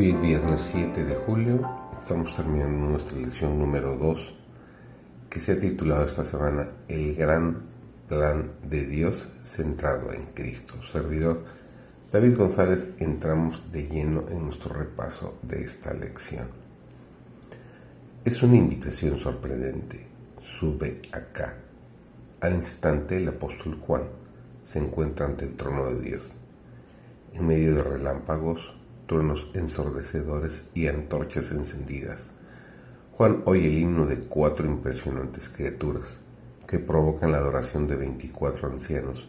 Hoy es viernes 7 de julio, estamos terminando nuestra lección número 2 que se ha titulado esta semana El gran plan de Dios centrado en Cristo. Servidor David González, entramos de lleno en nuestro repaso de esta lección. Es una invitación sorprendente. Sube acá. Al instante el apóstol Juan se encuentra ante el trono de Dios. En medio de relámpagos, truenos ensordecedores y antorchas encendidas. Juan oye el himno de cuatro impresionantes criaturas que provocan la adoración de veinticuatro ancianos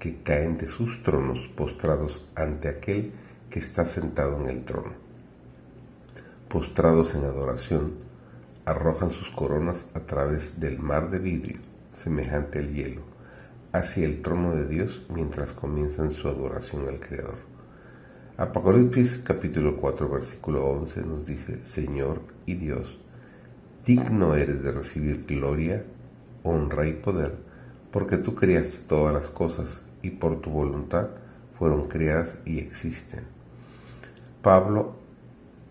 que caen de sus tronos postrados ante aquel que está sentado en el trono. Postrados en adoración, arrojan sus coronas a través del mar de vidrio, semejante al hielo, hacia el trono de Dios mientras comienzan su adoración al Creador. Apocalipsis capítulo 4 versículo 11 nos dice, Señor y Dios, digno eres de recibir gloria, honra y poder, porque tú creaste todas las cosas y por tu voluntad fueron creadas y existen. Pablo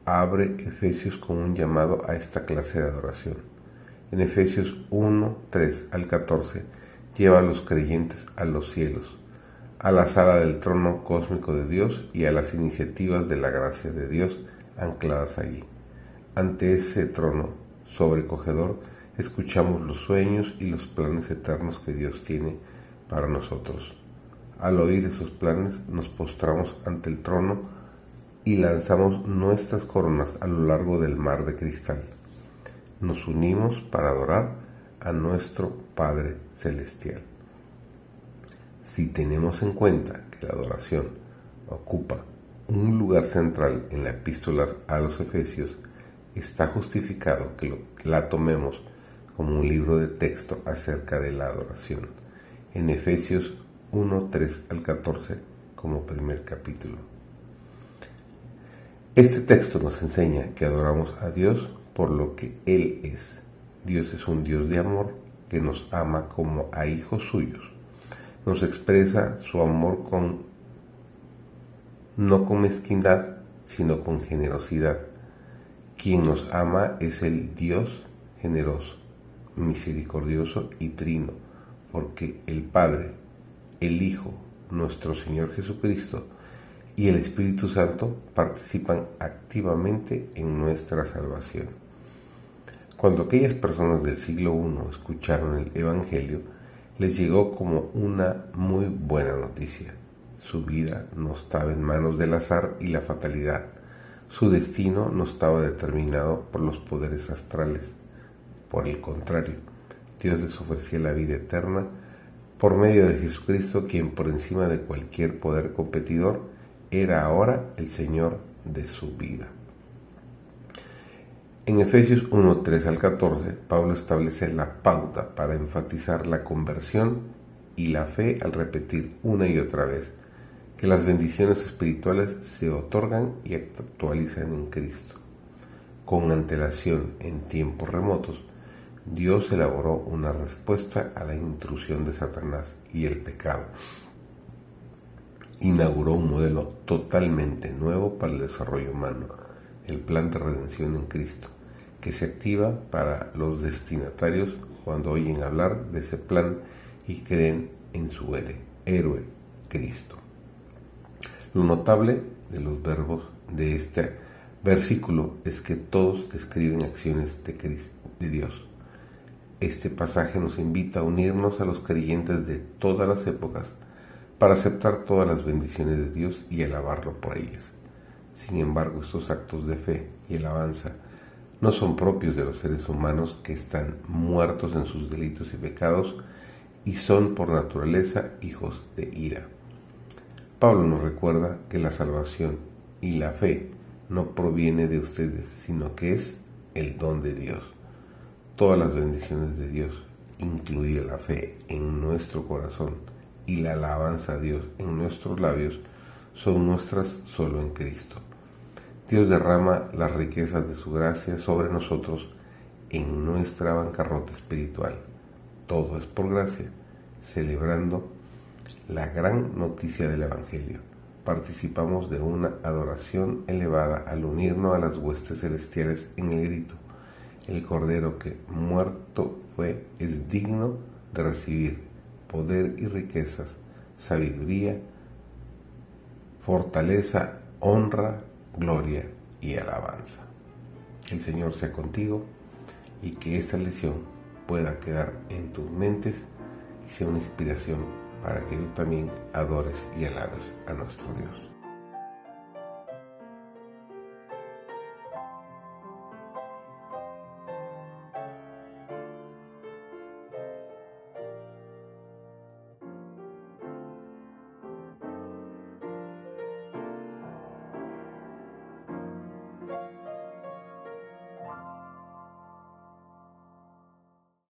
abre Efesios con un llamado a esta clase de adoración. En Efesios 1, 3 al 14 lleva a los creyentes a los cielos a la sala del trono cósmico de Dios y a las iniciativas de la gracia de Dios ancladas allí. Ante ese trono sobrecogedor escuchamos los sueños y los planes eternos que Dios tiene para nosotros. Al oír esos planes nos postramos ante el trono y lanzamos nuestras coronas a lo largo del mar de cristal. Nos unimos para adorar a nuestro Padre Celestial. Si tenemos en cuenta que la adoración ocupa un lugar central en la epístola a los Efesios, está justificado que la tomemos como un libro de texto acerca de la adoración. En Efesios 1, 3 al 14 como primer capítulo. Este texto nos enseña que adoramos a Dios por lo que Él es. Dios es un Dios de amor que nos ama como a hijos suyos nos expresa su amor con no con mezquindad, sino con generosidad. Quien nos ama es el Dios generoso, misericordioso y trino, porque el Padre, el Hijo, nuestro Señor Jesucristo y el Espíritu Santo participan activamente en nuestra salvación. Cuando aquellas personas del siglo I escucharon el Evangelio, les llegó como una muy buena noticia. Su vida no estaba en manos del azar y la fatalidad. Su destino no estaba determinado por los poderes astrales. Por el contrario, Dios les ofrecía la vida eterna por medio de Jesucristo, quien por encima de cualquier poder competidor era ahora el Señor de su vida. En Efesios 1, 3 al 14, Pablo establece la pauta para enfatizar la conversión y la fe al repetir una y otra vez que las bendiciones espirituales se otorgan y actualizan en Cristo. Con antelación en tiempos remotos, Dios elaboró una respuesta a la intrusión de Satanás y el pecado. Inauguró un modelo totalmente nuevo para el desarrollo humano el plan de redención en Cristo, que se activa para los destinatarios cuando oyen hablar de ese plan y creen en su héroe, Cristo. Lo notable de los verbos de este versículo es que todos describen acciones de, de Dios. Este pasaje nos invita a unirnos a los creyentes de todas las épocas para aceptar todas las bendiciones de Dios y alabarlo por ellas. Sin embargo, estos actos de fe y alabanza no son propios de los seres humanos que están muertos en sus delitos y pecados y son por naturaleza hijos de ira. Pablo nos recuerda que la salvación y la fe no proviene de ustedes, sino que es el don de Dios. Todas las bendiciones de Dios, incluida la fe en nuestro corazón y la alabanza a Dios en nuestros labios, son nuestras solo en Cristo. Dios derrama las riquezas de su gracia sobre nosotros en nuestra bancarrota espiritual. Todo es por gracia, celebrando la gran noticia del Evangelio. participamos de una adoración elevada al unirnos a las huestes celestiales en el grito. El Cordero que muerto fue es digno de recibir poder y riquezas, sabiduría, fortaleza, honra, gloria y alabanza. El Señor sea contigo y que esta lección pueda quedar en tus mentes y sea una inspiración para que tú también adores y alabes a nuestro Dios.